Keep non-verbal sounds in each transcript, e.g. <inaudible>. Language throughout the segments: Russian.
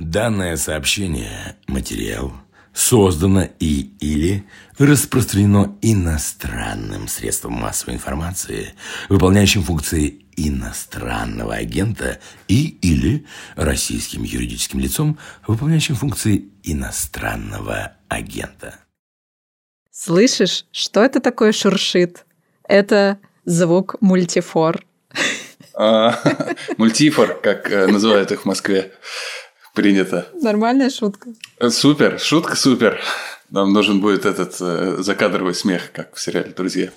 Данное сообщение, материал, создано и или распространено иностранным средством массовой информации, выполняющим функции иностранного агента и или российским юридическим лицом, выполняющим функции иностранного агента. Слышишь, что это такое шуршит? Это звук мультифор. А, <laughs> мультифор, как э, называют их в Москве принято. Нормальная шутка. Супер, шутка супер. Нам нужен будет этот э, закадровый смех, как в сериале «Друзья».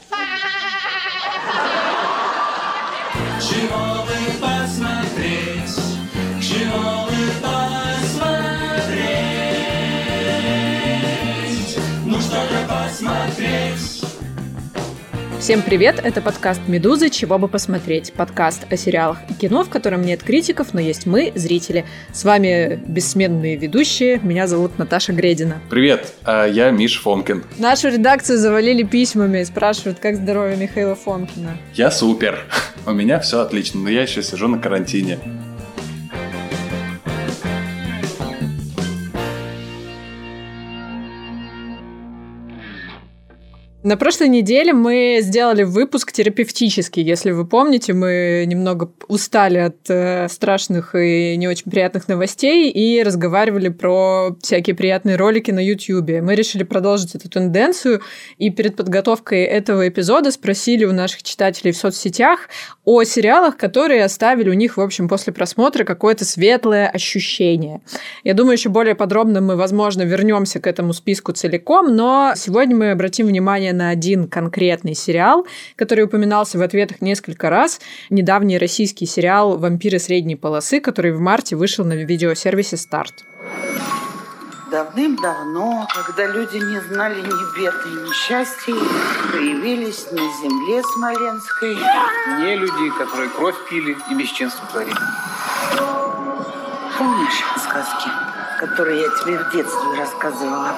Всем привет! Это подкаст «Медузы. Чего бы посмотреть?» Подкаст о сериалах и кино, в котором нет критиков, но есть мы, зрители. С вами бессменные ведущие. Меня зовут Наташа Гредина. Привет, а я Миш Фомкин. Нашу редакцию завалили письмами и спрашивают, как здоровье Михаила Фомкина. Я супер. <laughs> У меня все отлично, но я еще сижу на карантине. На прошлой неделе мы сделали выпуск терапевтический. Если вы помните, мы немного устали от э, страшных и не очень приятных новостей и разговаривали про всякие приятные ролики на YouTube. Мы решили продолжить эту тенденцию и перед подготовкой этого эпизода спросили у наших читателей в соцсетях о сериалах, которые оставили у них, в общем, после просмотра какое-то светлое ощущение. Я думаю, еще более подробно мы, возможно, вернемся к этому списку целиком, но сегодня мы обратим внимание на один конкретный сериал, который упоминался в ответах несколько раз. Недавний российский сериал «Вампиры средней полосы», который в марте вышел на видеосервисе «Старт». Давным-давно, когда люди не знали ни бед и несчастий, появились на земле Смоленской не люди, которые кровь пили и бесчинство творили. Помнишь сказки, которые я тебе в детстве рассказывала?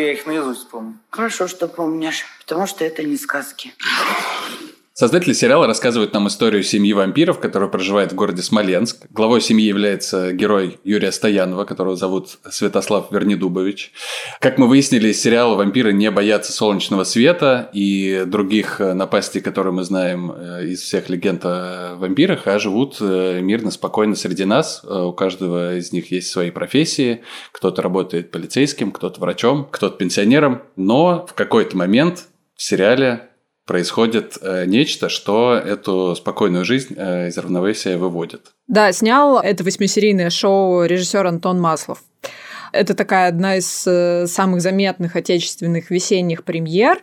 Я их наизусть помню. Хорошо, что помнишь, потому что это не сказки. Создатели сериала рассказывают нам историю семьи вампиров, которая проживает в городе Смоленск. Главой семьи является герой Юрия Стоянова, которого зовут Святослав Вернедубович. Как мы выяснили, из сериала вампиры не боятся солнечного света и других напастей, которые мы знаем э, из всех легенд о вампирах, а живут э, мирно, спокойно среди нас. Э, у каждого из них есть свои профессии. Кто-то работает полицейским, кто-то врачом, кто-то пенсионером. Но в какой-то момент в сериале происходит э, нечто, что эту спокойную жизнь э, из равновесия выводит. Да, снял это восьмисерийное шоу режиссер Антон Маслов. Это такая одна из э, самых заметных отечественных весенних премьер.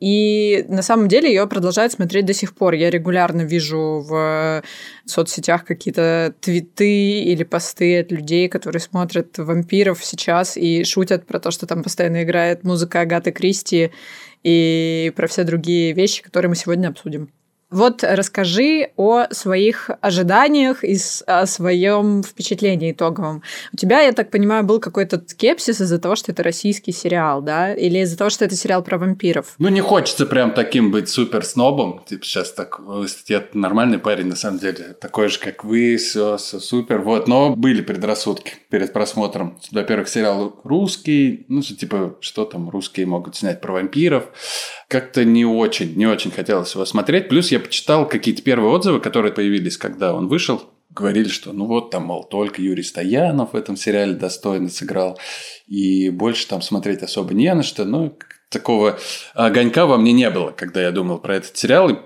И на самом деле ее продолжают смотреть до сих пор. Я регулярно вижу в соцсетях какие-то твиты или посты от людей, которые смотрят вампиров сейчас и шутят про то, что там постоянно играет музыка Агаты Кристи и про все другие вещи, которые мы сегодня обсудим. Вот расскажи о своих ожиданиях и о своем впечатлении итоговом. У тебя, я так понимаю, был какой-то скепсис из-за того, что это российский сериал, да? Или из-за того, что это сериал про вампиров? Ну, не хочется прям таким быть супер снобом. Типа сейчас так, я нормальный парень, на самом деле. Такой же, как вы, все, все супер. Вот, но были предрассудки перед просмотром. Во-первых, сериал русский. Ну, типа, что там русские могут снять про вампиров как-то не очень, не очень хотелось его смотреть. Плюс я почитал какие-то первые отзывы, которые появились, когда он вышел. Говорили, что ну вот там, мол, только Юрий Стоянов в этом сериале достойно сыграл. И больше там смотреть особо не на что. Ну, такого огонька во мне не было, когда я думал про этот сериал. И,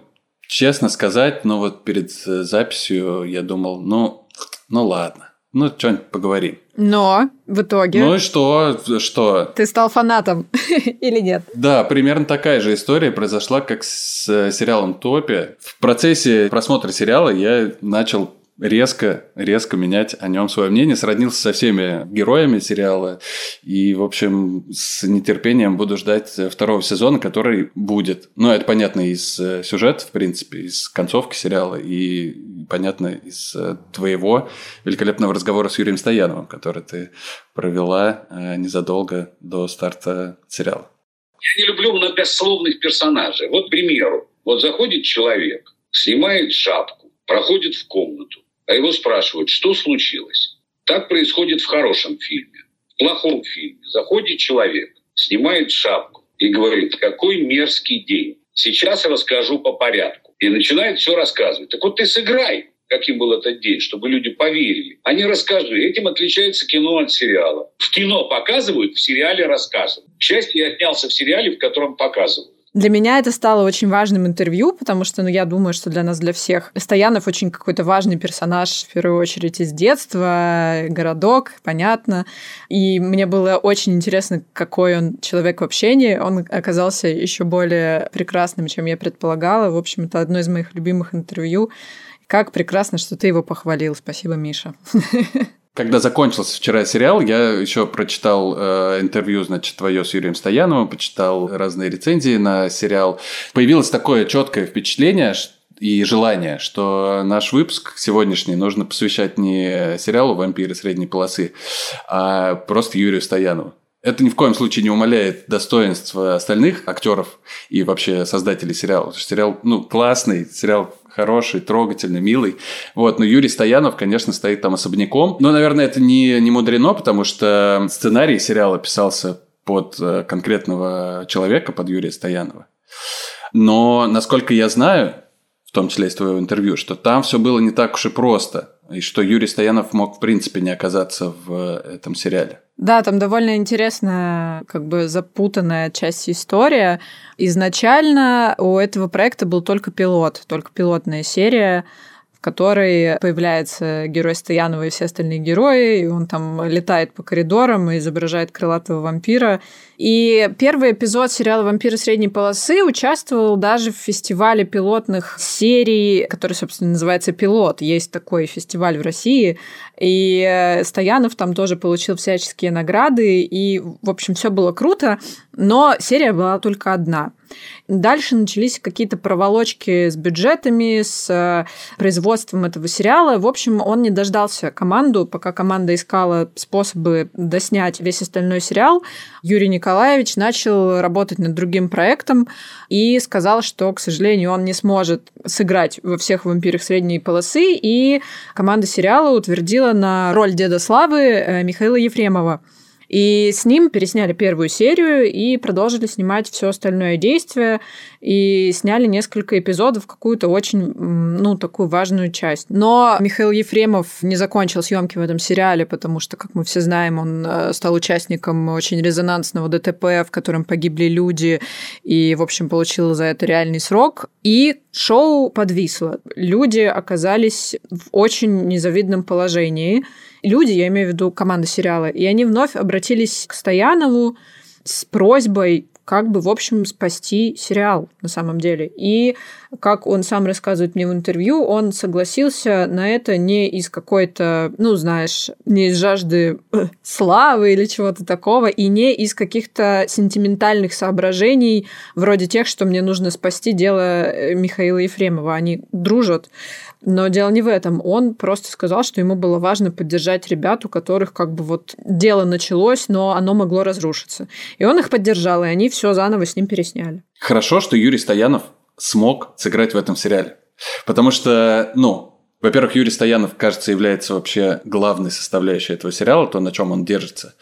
честно сказать, ну вот перед записью я думал, ну, ну ладно. Ну, что-нибудь поговорим. Но в итоге... Ну и что? Что? Ты стал фанатом <laughs> или нет? Да, примерно такая же история произошла, как с э, сериалом «Топи». В процессе просмотра сериала я начал резко, резко менять о нем свое мнение. Сроднился со всеми героями сериала. И, в общем, с нетерпением буду ждать второго сезона, который будет. Ну, это понятно из э, сюжета, в принципе, из концовки сериала. И понятно из э, твоего великолепного разговора с Юрием Стояновым, который ты провела э, незадолго до старта сериала. Я не люблю многословных персонажей. Вот, к примеру, вот заходит человек, снимает шапку, проходит в комнату, а его спрашивают, что случилось. Так происходит в хорошем фильме. В плохом фильме заходит человек, снимает шапку и говорит, какой мерзкий день. Сейчас расскажу по порядку. И начинает все рассказывать. Так вот ты сыграй, каким был этот день, чтобы люди поверили. А не расскажи. Этим отличается кино от сериала. В кино показывают, в сериале рассказывают. К счастью, я снялся в сериале, в котором показывают. Для меня это стало очень важным интервью, потому что, ну, я думаю, что для нас, для всех, Стоянов очень какой-то важный персонаж, в первую очередь, из детства, городок, понятно. И мне было очень интересно, какой он человек в общении. Он оказался еще более прекрасным, чем я предполагала. В общем, это одно из моих любимых интервью. Как прекрасно, что ты его похвалил. Спасибо, Миша. <laughs> Когда закончился вчера сериал, я еще прочитал э, интервью, значит, твое с Юрием Стояновым, почитал разные рецензии на сериал. Появилось такое четкое впечатление, и желание, что наш выпуск сегодняшний нужно посвящать не сериалу «Вампиры средней полосы», а просто Юрию Стоянову. Это ни в коем случае не умаляет достоинства остальных актеров и вообще создателей сериала. Сериал, ну, классный, сериал хороший, трогательный, милый. Вот, но Юрий Стоянов, конечно, стоит там особняком. Но, наверное, это не, не мудрено, потому что сценарий сериала писался под э, конкретного человека, под Юрия Стоянова. Но, насколько я знаю, в том числе из твоего интервью, что там все было не так уж и просто и что Юрий Стоянов мог в принципе не оказаться в этом сериале. Да, там довольно интересная, как бы запутанная часть история. Изначально у этого проекта был только пилот, только пилотная серия которой появляется герой Стоянова и все остальные герои, и он там летает по коридорам и изображает крылатого вампира. И первый эпизод сериала «Вампиры средней полосы» участвовал даже в фестивале пилотных серий, который, собственно, называется «Пилот». Есть такой фестиваль в России. И Стоянов там тоже получил всяческие награды, и, в общем, все было круто, но серия была только одна. Дальше начались какие-то проволочки с бюджетами, с э, производством этого сериала. В общем, он не дождался команду, пока команда искала способы доснять весь остальной сериал. Юрий Николаевич начал работать над другим проектом и сказал, что, к сожалению, он не сможет сыграть во всех вампирах средней полосы, и команда сериала утвердила на роль Деда Славы э, Михаила Ефремова. И с ним пересняли первую серию и продолжили снимать все остальное действие. И сняли несколько эпизодов, какую-то очень, ну, такую важную часть. Но Михаил Ефремов не закончил съемки в этом сериале, потому что, как мы все знаем, он э, стал участником очень резонансного ДТП, в котором погибли люди, и, в общем, получил за это реальный срок. И шоу подвисло. Люди оказались в очень незавидном положении люди, я имею в виду команда сериала, и они вновь обратились к Стоянову с просьбой как бы, в общем, спасти сериал на самом деле. И, как он сам рассказывает мне в интервью, он согласился на это не из какой-то, ну, знаешь, не из жажды э, славы или чего-то такого, и не из каких-то сентиментальных соображений, вроде тех, что мне нужно спасти дело э, Михаила Ефремова. Они дружат. Но дело не в этом. Он просто сказал, что ему было важно поддержать ребят, у которых как бы вот дело началось, но оно могло разрушиться. И он их поддержал, и они все заново с ним пересняли. Хорошо, что Юрий Стоянов смог сыграть в этом сериале. Потому что, ну, во-первых, Юрий Стоянов, кажется, является вообще главной составляющей этого сериала, то, на чем он держится,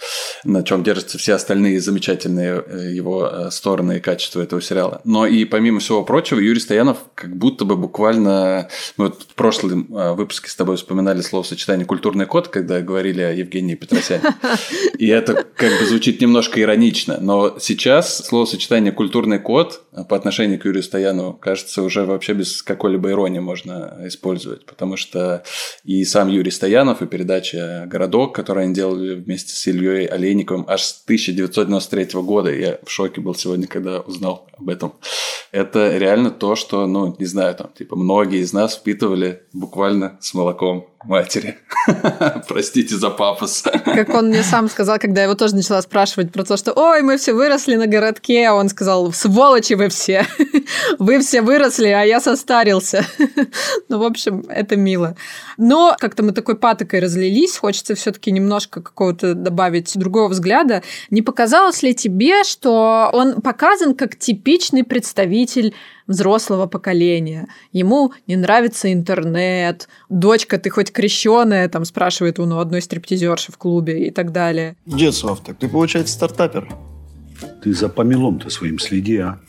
на чем держатся все остальные замечательные э, его э, стороны и качества этого сериала. Но и помимо всего прочего, Юрий Стоянов как будто бы буквально... Мы вот в прошлом э, выпуске с тобой вспоминали словосочетание «культурный код», когда говорили о Евгении Петросяне. И это как бы звучит немножко иронично, но сейчас словосочетание «культурный код» по отношению к Юрию Стоянову, кажется, уже вообще без какой-либо иронии можно использовать, потому потому что и сам Юрий Стоянов, и передача «Городок», которую они делали вместе с Ильей Олейниковым аж с 1993 года. Я в шоке был сегодня, когда узнал об этом. Это реально то, что, ну, не знаю, там, типа, многие из нас впитывали буквально с молоком матери. <laughs> Простите за пафос. Как он мне сам сказал, когда я его тоже начала спрашивать про то, что «Ой, мы все выросли на городке», а он сказал «Сволочи вы все! <laughs> Вы все выросли, а я состарился». <laughs> Ну, в общем, это мило. Но как-то мы такой патокой разлились, хочется все таки немножко какого-то добавить другого взгляда. Не показалось ли тебе, что он показан как типичный представитель взрослого поколения. Ему не нравится интернет. Дочка, ты хоть крещеная, там спрашивает он у одной стриптизерши в клубе и так далее. Дед Слав, так ты, получается, стартапер. Ты за помелом-то своим следи, а?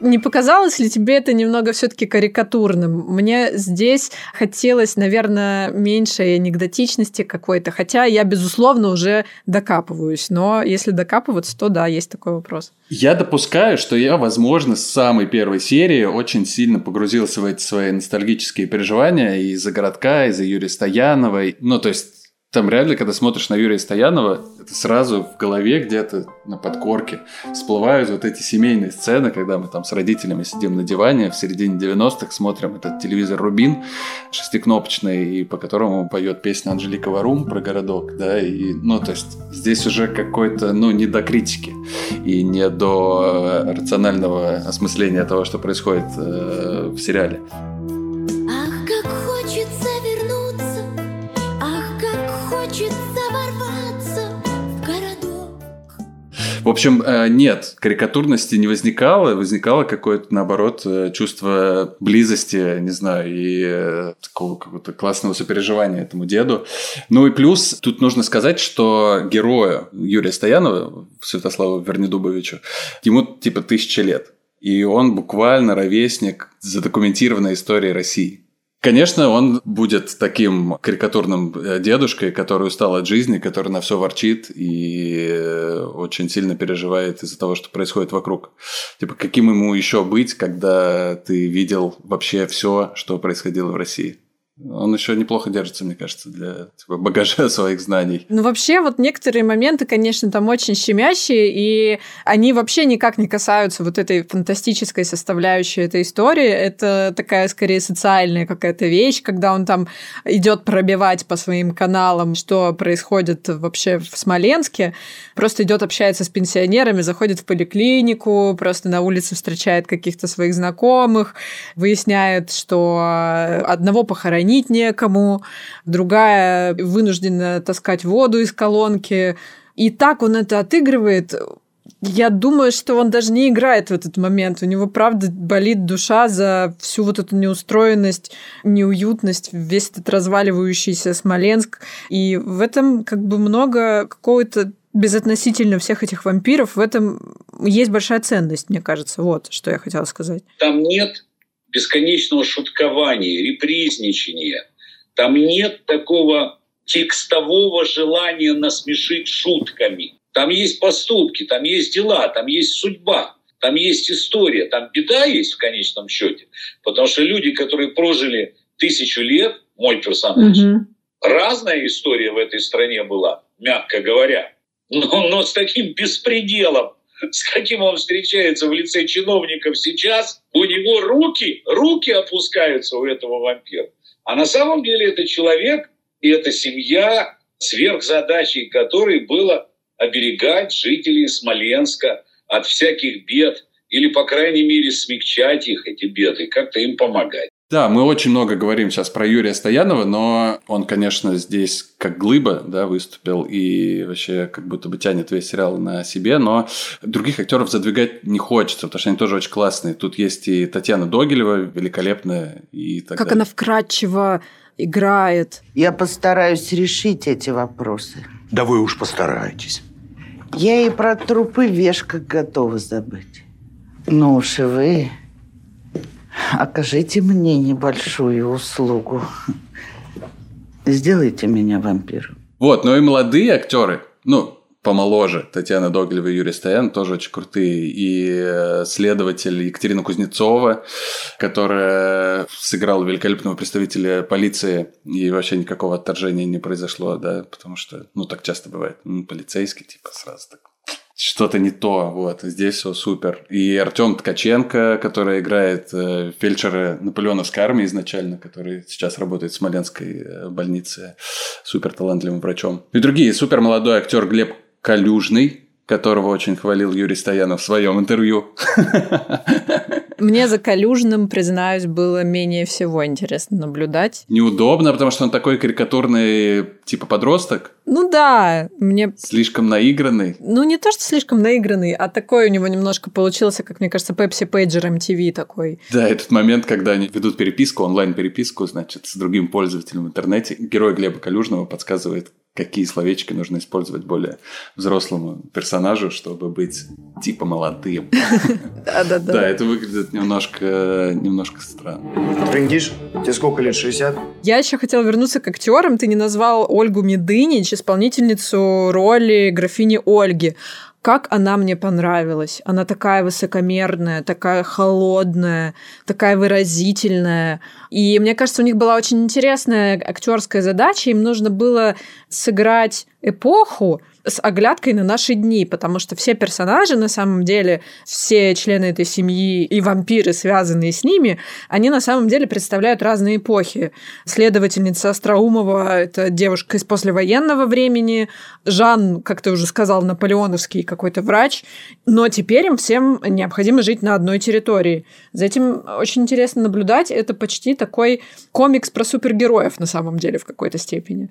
Не показалось ли тебе это немного все-таки карикатурным? Мне здесь хотелось, наверное, меньшей анекдотичности какой-то, хотя я, безусловно, уже докапываюсь. Но если докапываться, то да, есть такой вопрос. Я допускаю, что я, возможно, с самой первой серии очень сильно погрузился в эти свои ностальгические переживания из-за городка, из-за Юрия Стояновой. Ну, то есть там реально, когда смотришь на Юрия Стоянова, это сразу в голове где-то на подкорке всплывают вот эти семейные сцены, когда мы там с родителями сидим на диване в середине 90-х, смотрим этот телевизор «Рубин» шестикнопочный, и по которому поет песня Анжелика Варум про городок, да, и, ну, то есть здесь уже какой-то, ну, не до критики и не до рационального осмысления того, что происходит э, в сериале. В общем, э, нет, карикатурности не возникало, возникало какое-то, наоборот, э, чувство близости, не знаю, и э, такого какого-то классного сопереживания этому деду. Ну и плюс, тут нужно сказать, что герою Юрия Стоянова, Святославу Вернедубовичу, ему типа тысяча лет. И он буквально ровесник задокументированной истории России. Конечно, он будет таким карикатурным э, дедушкой, который устал от жизни, который на все ворчит и э, очень сильно переживает из-за того, что происходит вокруг. Типа, каким ему еще быть, когда ты видел вообще все, что происходило в России? Он еще неплохо держится, мне кажется, для типа, багажа <laughs> своих знаний. Ну, вообще, вот некоторые моменты, конечно, там очень щемящие, и они вообще никак не касаются вот этой фантастической составляющей этой истории. Это такая, скорее, социальная какая-то вещь, когда он там идет пробивать по своим каналам, что происходит вообще в Смоленске. Просто идет, общается с пенсионерами, заходит в поликлинику, просто на улице встречает каких-то своих знакомых, выясняет, что одного похоронили хранить некому, другая вынуждена таскать воду из колонки. И так он это отыгрывает. Я думаю, что он даже не играет в этот момент. У него, правда, болит душа за всю вот эту неустроенность, неуютность, весь этот разваливающийся Смоленск. И в этом как бы много какого-то безотносительно всех этих вампиров, в этом есть большая ценность, мне кажется. Вот, что я хотела сказать. Там нет бесконечного шуткования, репризничания. Там нет такого текстового желания насмешить шутками. Там есть поступки, там есть дела, там есть судьба, там есть история, там беда есть в конечном счете. Потому что люди, которые прожили тысячу лет, мой персонаж, угу. разная история в этой стране была, мягко говоря. Но, но с таким беспределом <laughs> с каким он встречается в лице чиновников сейчас, у него руки, руки опускаются у этого вампира. А на самом деле это человек и это семья, сверхзадачей которой было оберегать жителей Смоленска от всяких бед или, по крайней мере, смягчать их, эти беды, как-то им помогать. Да, мы очень много говорим сейчас про Юрия Стоянова, но он, конечно, здесь как глыба да, выступил и вообще как будто бы тянет весь сериал на себе, но других актеров задвигать не хочется, потому что они тоже очень классные. Тут есть и Татьяна Догилева, великолепная. И так как далее. она вкрадчиво играет. Я постараюсь решить эти вопросы. Да вы уж постарайтесь. Я и про трупы вешка готова забыть. Ну уж и вы окажите мне небольшую услугу. Сделайте меня вампиром. Вот, ну и молодые актеры, ну, помоложе, Татьяна Доглева и Юрий Стоян тоже очень крутые. И э, следователь Екатерина Кузнецова, которая сыграла великолепного представителя полиции, и вообще никакого отторжения не произошло, да, потому что, ну, так часто бывает. Ну, полицейский, типа, сразу так что-то не то. Вот, здесь все супер. И Артем Ткаченко, который играет э, фельдшера Наполеоновской армии изначально, который сейчас работает в Смоленской э, больнице, супер талантливым врачом. И другие, супер молодой актер Глеб Калюжный, которого очень хвалил Юрий Стоянов в своем интервью. <laughs> Мне за Калюжным, признаюсь, было менее всего интересно наблюдать. Неудобно, потому что он такой карикатурный, типа подросток. Ну да, мне... Слишком наигранный. Ну не то, что слишком наигранный, а такой у него немножко получился, как мне кажется, Пепси Пейджер MTV такой. Да, этот момент, когда они ведут переписку, онлайн-переписку, значит, с другим пользователем в интернете. Герой Глеба Калюжного подсказывает, какие словечки нужно использовать более взрослому персонажу, чтобы быть типа молодым. <laughs> Да-да-да. Да, это выглядит немножко, немножко странно. Трендишь? Тебе сколько лет, 60? Я еще хотела вернуться к актерам. Ты не назвал Ольгу Медынич, исполнительницу роли графини Ольги как она мне понравилась. Она такая высокомерная, такая холодная, такая выразительная. И мне кажется, у них была очень интересная актерская задача. Им нужно было сыграть эпоху, с оглядкой на наши дни, потому что все персонажи, на самом деле, все члены этой семьи и вампиры, связанные с ними, они на самом деле представляют разные эпохи. Следовательница Остроумова – это девушка из послевоенного времени, Жан, как ты уже сказал, наполеоновский какой-то врач, но теперь им всем необходимо жить на одной территории. За этим очень интересно наблюдать. Это почти такой комикс про супергероев на самом деле в какой-то степени.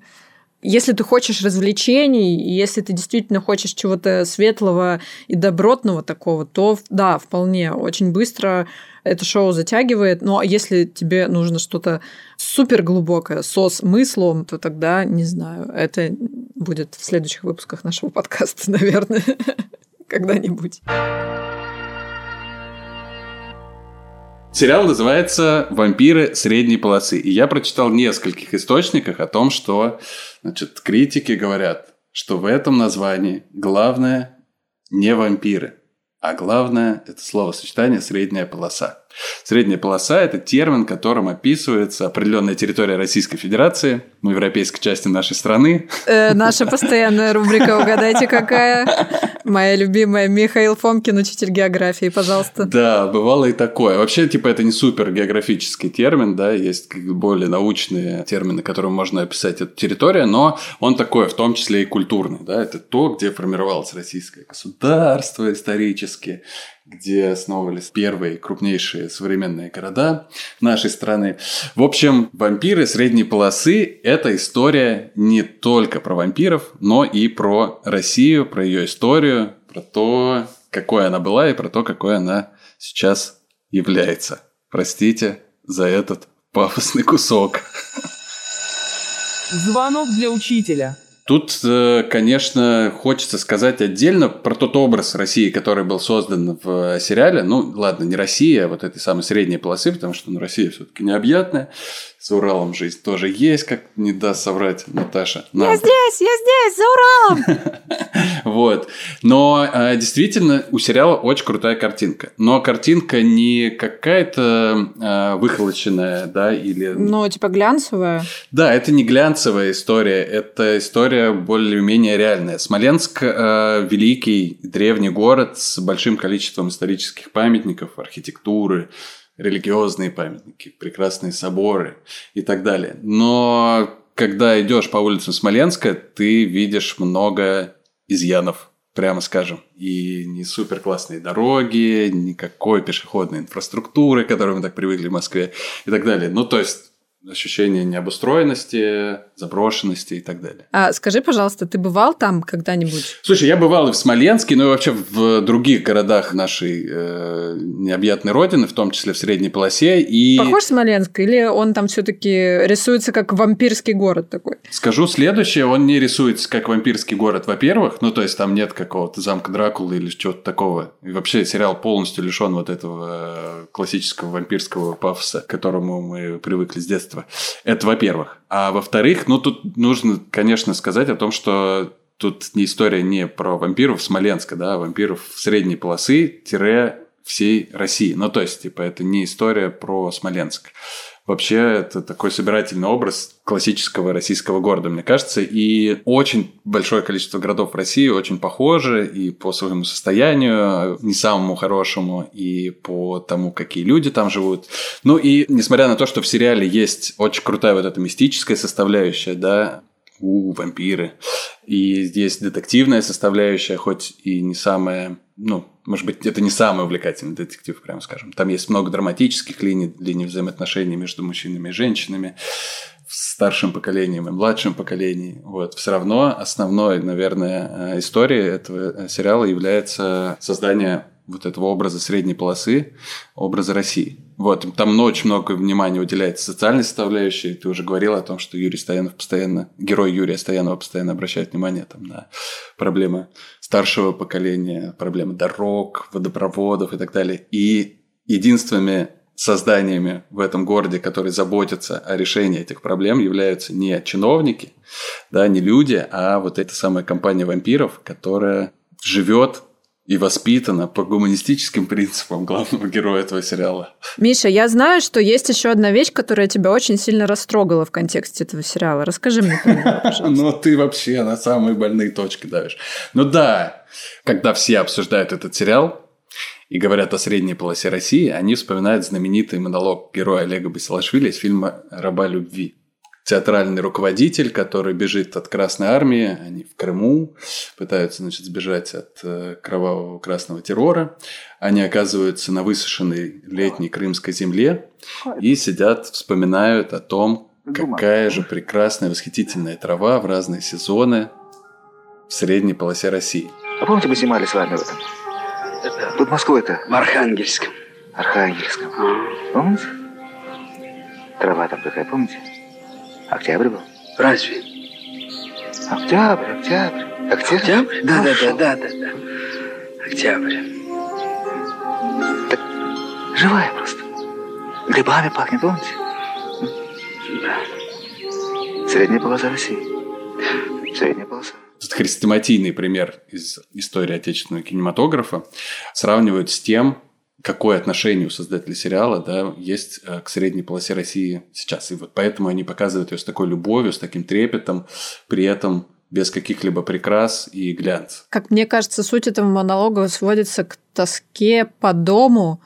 Если ты хочешь развлечений, если ты действительно хочешь чего-то светлого и добротного такого, то да, вполне, очень быстро это шоу затягивает. Но если тебе нужно что-то супер глубокое, со смыслом, то тогда, не знаю, это будет в следующих выпусках нашего <laughs> подкаста, наверное, <laughs> когда-нибудь. Сериал называется «Вампиры средней полосы». И я прочитал в нескольких источниках о том, что значит, критики говорят, что в этом названии главное не вампиры, а главное это словосочетание «средняя полоса». Средняя полоса – это термин, которым описывается определенная территория Российской Федерации, ну, европейской части нашей страны. Э, наша постоянная рубрика «Угадайте, какая?» Моя любимая Михаил Фомкин, учитель географии, пожалуйста. Да, бывало и такое. Вообще, типа, это не супер географический термин, да, есть более научные термины, которым можно описать эту территорию, но он такой, в том числе и культурный, да, это то, где формировалось российское государство исторически, где основывались первые крупнейшие современные города нашей страны. В общем, вампиры средней полосы – это история не только про вампиров, но и про Россию, про ее историю, про то, какой она была и про то, какой она сейчас является. Простите за этот пафосный кусок. Звонок для учителя. Тут, э, конечно, хочется сказать отдельно про тот образ России, который был создан в сериале. Ну, ладно, не Россия, а вот этой самой средней полосы, потому что ну, Россия все-таки необъятная. За Уралом жизнь тоже есть, как не даст соврать Наташа. Нам. Я здесь, я здесь, за Уралом! <laughs> Вот. Но э, действительно, у сериала очень крутая картинка. Но картинка не какая-то э, выхолощенная, да, или... Ну, типа глянцевая. Да, это не глянцевая история, это история более-менее реальная. Смоленск э, – великий древний город с большим количеством исторических памятников, архитектуры, религиозные памятники, прекрасные соборы и так далее. Но когда идешь по улицам Смоленска, ты видишь много изъянов, прямо скажем. И не супер классные дороги, никакой пешеходной инфраструктуры, к которой мы так привыкли в Москве и так далее. Ну, то есть ощущение необустроенности, заброшенности и так далее. А скажи, пожалуйста, ты бывал там когда-нибудь? Слушай, я бывал и в Смоленске, но и вообще в других городах нашей э, необъятной родины, в том числе в средней полосе. И... Похож Смоленск или он там все-таки рисуется как вампирский город такой? Скажу следующее, он не рисуется как вампирский город, во-первых, ну то есть там нет какого-то замка Дракулы или чего-то такого. И вообще сериал полностью лишен вот этого э, классического вампирского пафоса, к которому мы привыкли с детства. Это во-первых. А во-вторых, ну тут нужно, конечно, сказать о том, что тут не история не про вампиров Смоленска, да, а вампиров средней полосы тире всей России. Ну, то есть, типа, это не история про Смоленск. Вообще, это такой собирательный образ классического российского города, мне кажется. И очень большое количество городов в России очень похожи и по своему состоянию, не самому хорошему, и по тому, какие люди там живут. Ну и несмотря на то, что в сериале есть очень крутая вот эта мистическая составляющая, да, у вампиры. И здесь детективная составляющая, хоть и не самая, ну, может быть, это не самый увлекательный детектив, прямо скажем. Там есть много драматических линий, линий взаимоотношений между мужчинами и женщинами, старшим поколением и младшим поколением. Вот. Все равно основной, наверное, э, историей этого э, сериала является создание вот этого образа средней полосы, образа России. Вот, там очень много внимания уделяется социальной составляющей. Ты уже говорил о том, что Юрий Стоянов постоянно, герой Юрия Стоянова постоянно обращает внимание там, на проблемы старшего поколения, проблемы дорог, водопроводов и так далее. И единственными созданиями в этом городе, которые заботятся о решении этих проблем, являются не чиновники, да, не люди, а вот эта самая компания вампиров, которая живет и воспитана по гуманистическим принципам главного героя этого сериала. Миша, я знаю, что есть еще одна вещь, которая тебя очень сильно растрогала в контексте этого сериала. Расскажи мне про нее, пожалуйста. <laughs> Ну, ты вообще на самые больные точки давишь. Ну да, когда все обсуждают этот сериал, и говорят о средней полосе России, они вспоминают знаменитый монолог героя Олега Басилашвили из фильма «Раба любви». Театральный руководитель, который бежит от Красной Армии, они в Крыму, пытаются значит, сбежать от э, кровавого красного террора. Они оказываются на высушенной летней крымской земле и сидят, вспоминают о том, какая же прекрасная, восхитительная трава в разные сезоны в средней полосе России. А помните, мы снимали с вами в этом? Под Москвой-то? В Архангельском. Архангельском. Помните? Трава там какая, помните? Октябрь был. Разве? Октябрь, октябрь. Октябрь? Октябрь? Да, да, да, да, да, да. Октябрь. Так, живая просто. Грибами пахнет, помните? Да. Средняя полоса России. Средняя полоса. Тут хрестоматийный пример из истории отечественного кинематографа сравнивают с тем, какое отношение у создателей сериала да, есть э, к средней полосе России сейчас. И вот поэтому они показывают ее с такой любовью, с таким трепетом, при этом без каких-либо прикрас и глянц. Как мне кажется, суть этого монолога сводится к тоске по дому,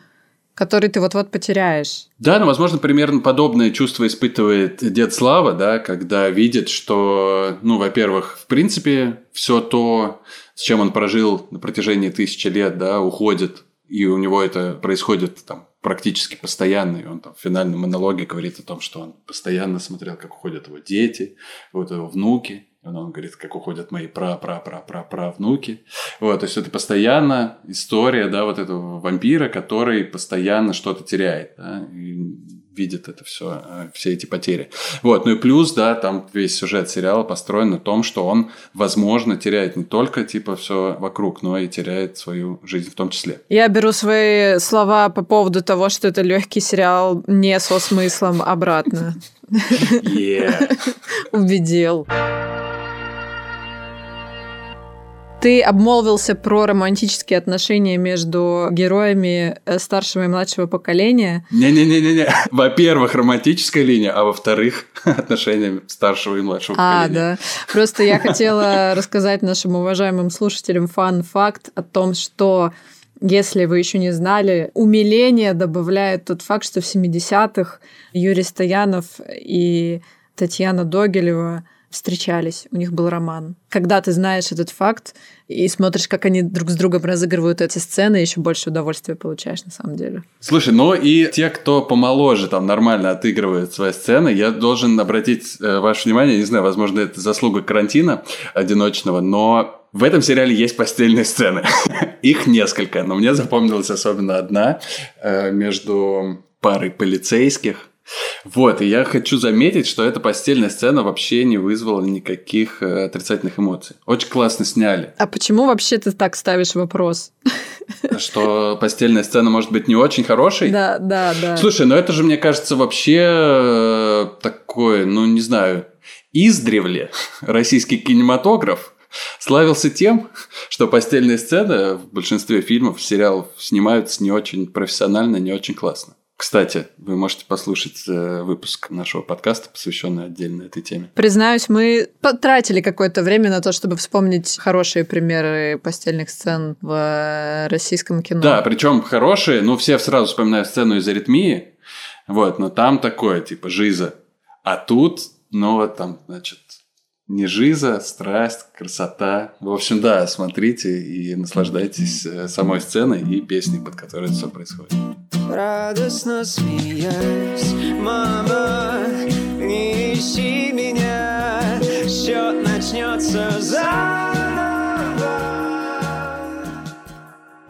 который ты вот-вот потеряешь. Да, ну, возможно, примерно подобное чувство испытывает дед Слава, да, когда видит, что, ну, во-первых, в принципе, все то, с чем он прожил на протяжении тысячи лет, да, уходит, и у него это происходит там практически постоянно, и он там в финальном монологе говорит о том, что он постоянно смотрел, как уходят его дети, вот его внуки, он, он говорит, как уходят мои пра-пра-пра-пра-пра внуки. Вот, то есть это постоянно история, да, вот этого вампира, который постоянно что-то теряет, да, и видит это все, э, все эти потери. Вот, ну и плюс, да, там весь сюжет сериала построен на том, что он, возможно, теряет не только, типа, все вокруг, но и теряет свою жизнь в том числе. Я беру свои слова по поводу того, что это легкий сериал не со смыслом обратно. <laughs> Убедил. Ты обмолвился про романтические отношения между героями э, старшего и младшего поколения. Не-не-не-не. <laughs> Во-первых, романтическая линия, а во-вторых, <laughs> отношения старшего и младшего а, поколения. А, да. Просто я хотела <laughs> рассказать нашим уважаемым слушателям фан-факт о том, что если вы еще не знали, умиление добавляет тот факт, что в 70-х Юрий Стоянов и Татьяна Догилева встречались, у них был роман. Когда ты знаешь этот факт и смотришь, как они друг с другом разыгрывают эти сцены, еще больше удовольствия получаешь на самом деле. Слушай, ну и те, кто помоложе там нормально отыгрывает свои сцены, я должен обратить э, ваше внимание, не знаю, возможно, это заслуга карантина одиночного, но в этом сериале есть постельные сцены. <laughs> Их несколько, но мне запомнилась особенно одна э, между парой полицейских, вот, и я хочу заметить, что эта постельная сцена вообще не вызвала никаких э, отрицательных эмоций. Очень классно сняли. А почему вообще ты так ставишь вопрос? Что постельная сцена может быть не очень хорошей? Да, да, да. Слушай, ну это же, мне кажется, вообще э, такое, ну не знаю, издревле российский кинематограф славился тем, что постельные сцены в большинстве фильмов, сериалов снимаются не очень профессионально, не очень классно. Кстати, вы можете послушать э, выпуск нашего подкаста, посвященный отдельно этой теме. Признаюсь, мы потратили какое-то время на то, чтобы вспомнить хорошие примеры постельных сцен в российском кино. Да, причем хорошие, ну, все сразу вспоминают сцену из аритмии, вот, но там такое, типа, жиза. А тут, ну, вот там, значит, Не жиза, страсть, красота. В общем, да, смотрите и наслаждайтесь э, самой сценой и песней, под которой это все происходит. Радостно смеясь, мама, не ищи меня, счет начнется заново.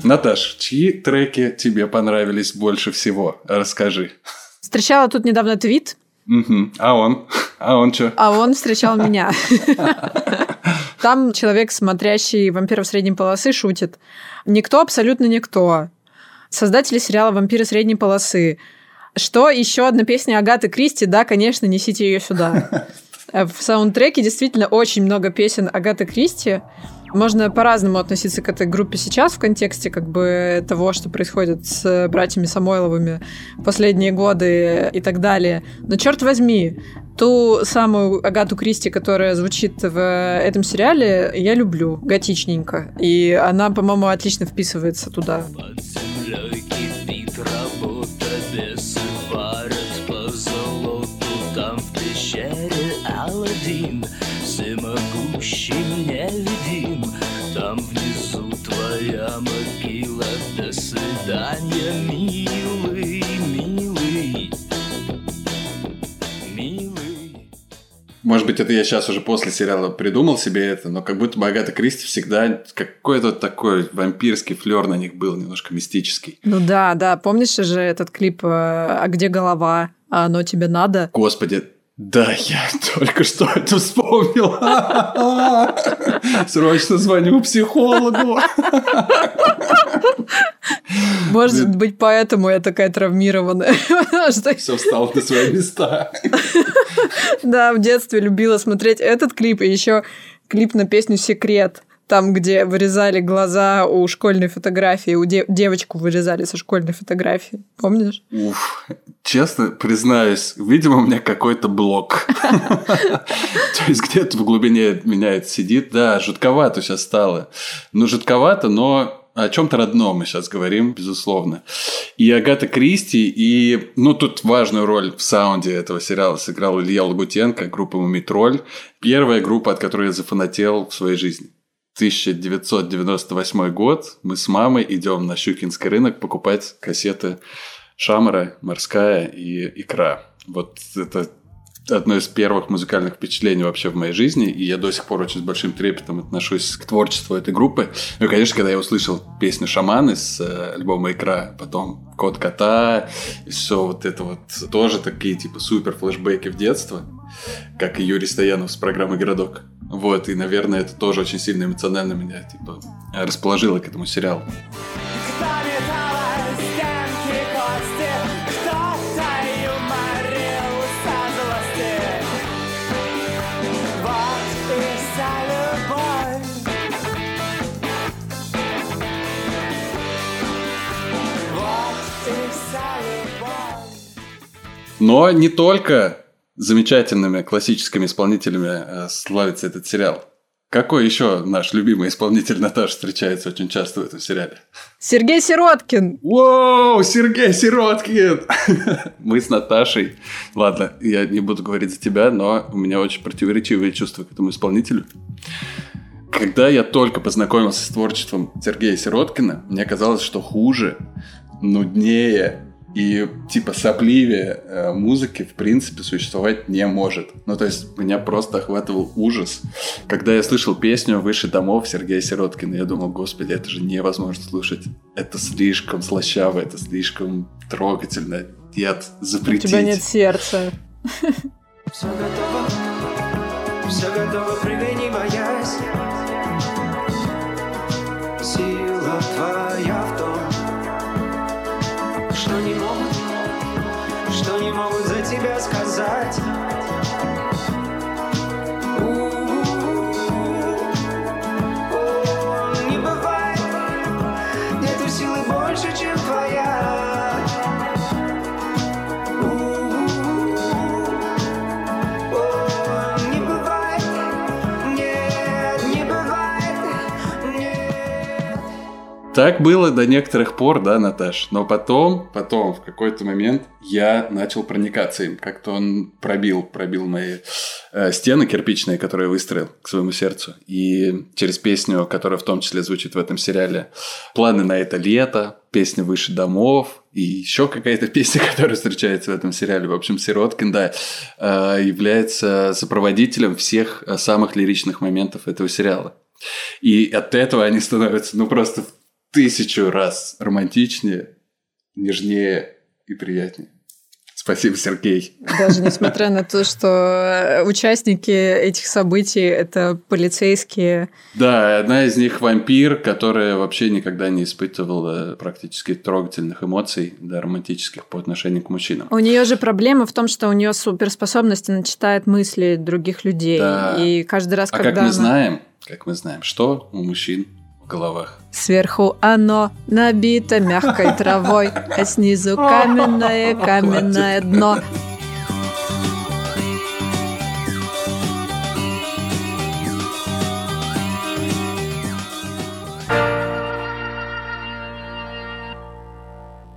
Наташ, чьи треки тебе понравились больше всего? Расскажи. Встречала тут недавно твит, А он? А он что? а он встречал меня. <laughs> Там человек, смотрящий «Вампиров средней полосы», шутит. Никто, абсолютно никто. Создатели сериала «Вампиры средней полосы». Что еще одна песня Агаты Кристи? Да, конечно, несите ее сюда. <laughs> В саундтреке действительно очень много песен Агаты Кристи. Можно по-разному относиться к этой группе сейчас в контексте как бы того, что происходит с братьями Самойловыми последние годы и так далее. Но черт возьми, ту самую Агату Кристи, которая звучит в этом сериале, я люблю, готичненько. И она, по-моему, отлично вписывается туда. Землей Может быть, это я сейчас уже после сериала придумал себе это, но как будто бы Агата Кристи всегда какой-то такой вампирский флер на них был, немножко мистический. Ну да, да, помнишь же этот клип э, «А где голова? А оно тебе надо?» Господи, да, я <laughs> только что это вспомнил. <laughs> Срочно звоню психологу. <laughs> <laughs> Может быть, поэтому я такая травмированная. <laughs> <laughs> Все встало на свои места. Да, в детстве любила смотреть этот клип и еще клип на песню «Секрет». Там, где вырезали глаза у школьной фотографии, у де- девочку вырезали со школьной фотографии. Помнишь? Уф, честно признаюсь, видимо, у меня какой-то блок. То есть где-то в глубине меня это сидит. Да, жутковато сейчас стало. Ну, жутковато, но о чем-то родном мы сейчас говорим, безусловно. И Агата Кристи, и, ну, тут важную роль в саунде этого сериала сыграл Илья Лагутенко, группа «Мумитроль». Первая группа, от которой я зафанател в своей жизни. 1998 год. Мы с мамой идем на Щукинский рынок покупать кассеты Шамара, Морская и Икра. Вот это одно из первых музыкальных впечатлений вообще в моей жизни, и я до сих пор очень с большим трепетом отношусь к творчеству этой группы. Ну, и, конечно, когда я услышал песню «Шаман» из э, альбома «Икра», потом «Кот кота», и все вот это вот, тоже такие типа супер флешбеки в детство, как и Юрий Стоянов с программы «Городок». Вот, и, наверное, это тоже очень сильно эмоционально меня, типа, расположило к этому сериалу. Но не только замечательными классическими исполнителями э, славится этот сериал. Какой еще наш любимый исполнитель Наташа встречается очень часто в этом сериале? Сергей Сироткин. Воу, Сергей Сироткин! <laughs> Мы с Наташей. Ладно, я не буду говорить за тебя, но у меня очень противоречивые чувства к этому исполнителю. Когда я только познакомился с творчеством Сергея Сироткина, мне казалось, что хуже, нуднее и типа сопливее э, музыки в принципе существовать не может. Ну то есть меня просто охватывал ужас. Когда я слышал песню «Выше домов» Сергея Сироткина, я думал, господи, это же невозможно слушать. Это слишком слащаво, это слишком трогательно. Нет, У запретить. тебя нет сердца. Все готово, все готово, прыгай, не боясь. Тебя сказать. Так было до некоторых пор, да, Наташ. Но потом, потом, в какой-то момент я начал проникаться им. Как-то он пробил, пробил мои э, стены кирпичные, которые я выстроил к своему сердцу. И через песню, которая в том числе звучит в этом сериале, «Планы на это лето», песня «Выше домов», и еще какая-то песня, <laughs> которая встречается в этом сериале. В общем, Сироткин, да, э, является сопроводителем всех э, самых лиричных моментов этого сериала. И от этого они становятся, ну, просто тысячу раз романтичнее, нежнее и приятнее. Спасибо, Сергей. Даже несмотря на то, что участники этих событий – это полицейские. Да, одна из них вампир, которая вообще никогда не испытывала практически трогательных эмоций, да, романтических по отношению к мужчинам. У нее же проблема в том, что у нее суперспособность, она читает мысли других людей. Да. И каждый раз, а когда как мы она... знаем, как мы знаем, что у мужчин головах? Сверху оно набито мягкой травой, а снизу <laughs> каменное, каменное дно.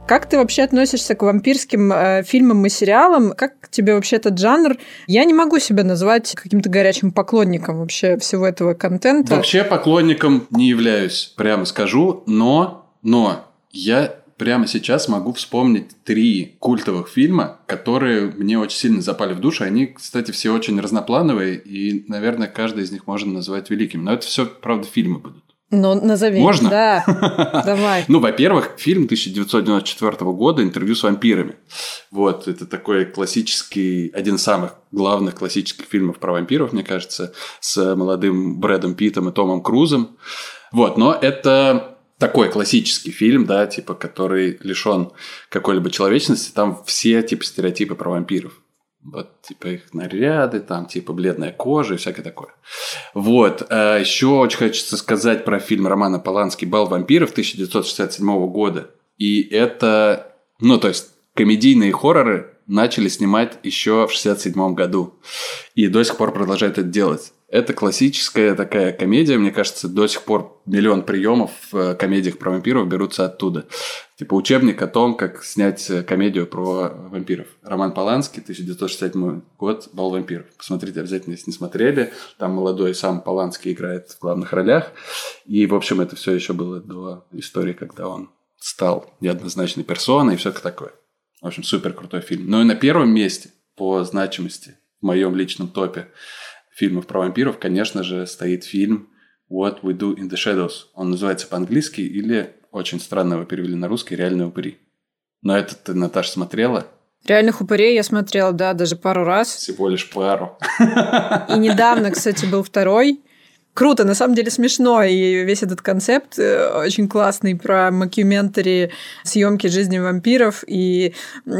Как ты вообще относишься к вампирским э, фильмам и сериалам? Как тебе вообще этот жанр? Я не могу себя назвать каким-то горячим поклонником вообще всего этого контента. Вообще поклонником не являюсь, прямо скажу, но, но я прямо сейчас могу вспомнить три культовых фильма, которые мне очень сильно запали в душу. Они, кстати, все очень разноплановые, и, наверное, каждый из них можно назвать великим. Но это все, правда, фильмы будут. Ну, назови. Можно? Да, <laughs> давай. Ну, во-первых, фильм 1994 года «Интервью с вампирами». Вот, это такой классический, один из самых главных классических фильмов про вампиров, мне кажется, с молодым Брэдом Питтом и Томом Крузом. Вот, но это такой классический фильм, да, типа, который лишен какой-либо человечности. Там все, типа, стереотипы про вампиров. Вот, типа, их наряды, там, типа, бледная кожа и всякое такое. Вот. А еще очень хочется сказать про фильм Романа Полански «Бал вампиров» 1967 года. И это, ну, то есть, комедийные хорроры начали снимать еще в 1967 году. И до сих пор продолжают это делать. Это классическая такая комедия, мне кажется, до сих пор миллион приемов в комедиях про вампиров берутся оттуда. Типа учебник о том, как снять комедию про вампиров. Роман Поланский, 1967 год, «Бал вампиров». Посмотрите обязательно, если не смотрели. Там молодой сам Поланский играет в главных ролях. И, в общем, это все еще было до истории, когда он стал неоднозначной персоной и все такое. В общем, супер крутой фильм. Ну и на первом месте по значимости в моем личном топе фильмов про вампиров, конечно же, стоит фильм What We Do in the Shadows. Он называется по-английски или очень странно его перевели на русский «Реальные упыри». Но это ты, Наташа, смотрела? Реальных упырей я смотрела, да, даже пару раз. Всего лишь пару. И недавно, кстати, был второй. Круто, на самом деле смешно, и весь этот концепт э, очень классный про макюментари съемки жизни вампиров. И,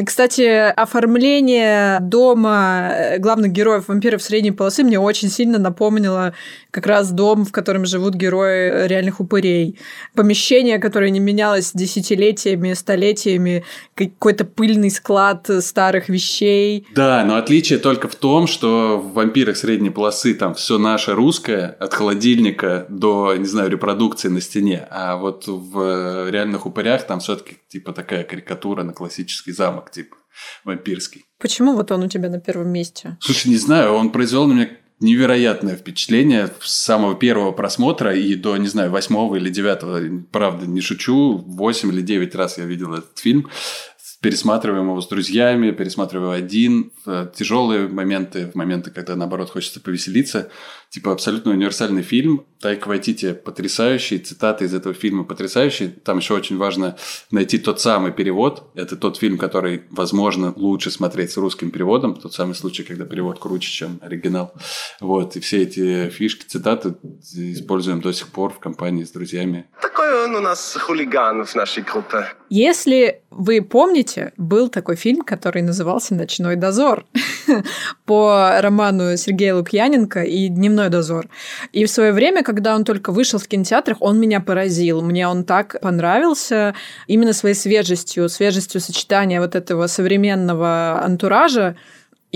кстати, оформление дома э, главных героев вампиров средней полосы мне очень сильно напомнило как раз дом, в котором живут герои реальных упырей. Помещение, которое не менялось десятилетиями, столетиями, какой-то пыльный склад старых вещей. Да, но отличие только в том, что в вампирах средней полосы там все наше русское, от холодильника до, не знаю, репродукции на стене. А вот в реальных упырях там все-таки типа такая карикатура на классический замок, типа вампирский. Почему вот он у тебя на первом месте? Слушай, не знаю, он произвел на меня невероятное впечатление с самого первого просмотра и до, не знаю, восьмого или девятого. Правда, не шучу, восемь или девять раз я видел этот фильм. Пересматриваем его с друзьями, пересматриваю один. В тяжелые моменты, в моменты, когда, наоборот, хочется повеселиться. Типа абсолютно универсальный фильм. Тайка Вайтити потрясающий, цитаты из этого фильма потрясающие. Там еще очень важно найти тот самый перевод. Это тот фильм, который, возможно, лучше смотреть с русским переводом. Тот самый случай, когда перевод круче, чем оригинал. Вот. И все эти фишки, цитаты используем до сих пор в компании с друзьями. Такой он у нас хулиган в нашей группе. Если вы помните, был такой фильм, который назывался «Ночной дозор» <laughs> по роману Сергея Лукьяненко и «Дневной дозор». И в свое время, когда он только вышел в кинотеатрах, он меня поразил. Мне он так понравился именно своей свежестью, свежестью сочетания вот этого современного антуража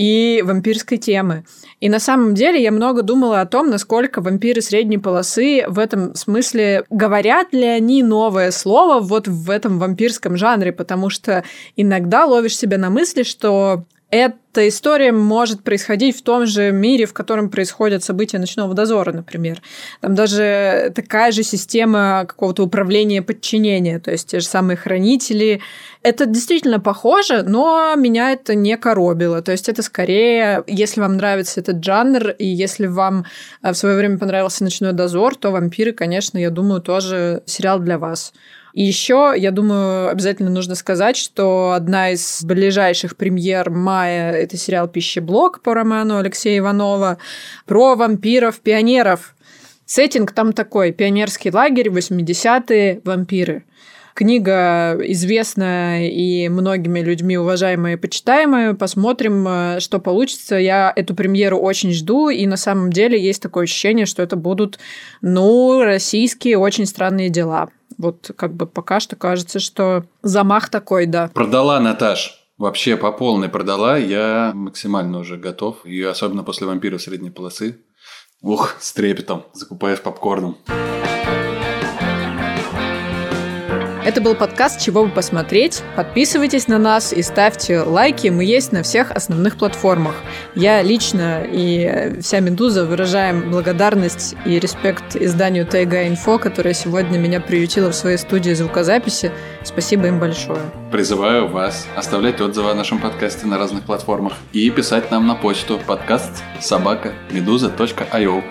и вампирской темы. И на самом деле я много думала о том, насколько вампиры средней полосы в этом смысле говорят ли они новое слово вот в этом вампирском жанре, потому что иногда ловишь себя на мысли, что эта история может происходить в том же мире, в котором происходят события ночного дозора, например. Там даже такая же система какого-то управления подчинения, то есть те же самые хранители. Это действительно похоже, но меня это не коробило. То есть это скорее, если вам нравится этот жанр, и если вам э, в свое время понравился «Ночной дозор», то «Вампиры», конечно, я думаю, тоже сериал для вас. И еще, я думаю, обязательно нужно сказать, что одна из ближайших премьер мая – это сериал «Пищеблок» по роману Алексея Иванова про вампиров-пионеров. Сеттинг там такой – пионерский лагерь, 80-е, вампиры. Книга известная и многими людьми уважаемая и почитаемая. Посмотрим, что получится. Я эту премьеру очень жду, и на самом деле есть такое ощущение, что это будут, ну, российские очень странные дела. Вот как бы пока что кажется, что замах такой, да. Продала, Наташ. Вообще по полной продала. Я максимально уже готов. И особенно после вампиров средней полосы. Ух, с трепетом. Закупаюсь попкорном. Это был подкаст «Чего бы посмотреть». Подписывайтесь на нас и ставьте лайки. Мы есть на всех основных платформах. Я лично и вся «Медуза» выражаем благодарность и респект изданию Тайга Инфо, которое сегодня меня приютило в своей студии звукозаписи. Спасибо им большое. Призываю вас оставлять отзывы о нашем подкасте на разных платформах и писать нам на почту подкаст собака медуза.io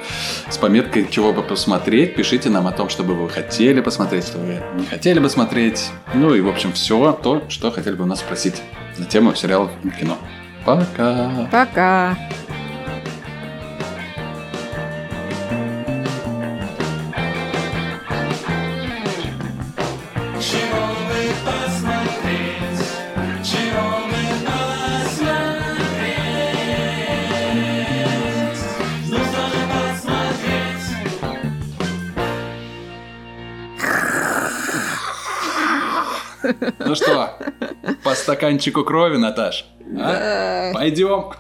с пометкой «Чего бы посмотреть». Пишите нам о том, что бы вы хотели посмотреть, что вы не хотели бы смотреть смотреть. Ну и, в общем, все то, что хотели бы у нас спросить на тему сериалов и кино. Пока. Пока. Ну что, по стаканчику крови, Наташ? А? Пойдем.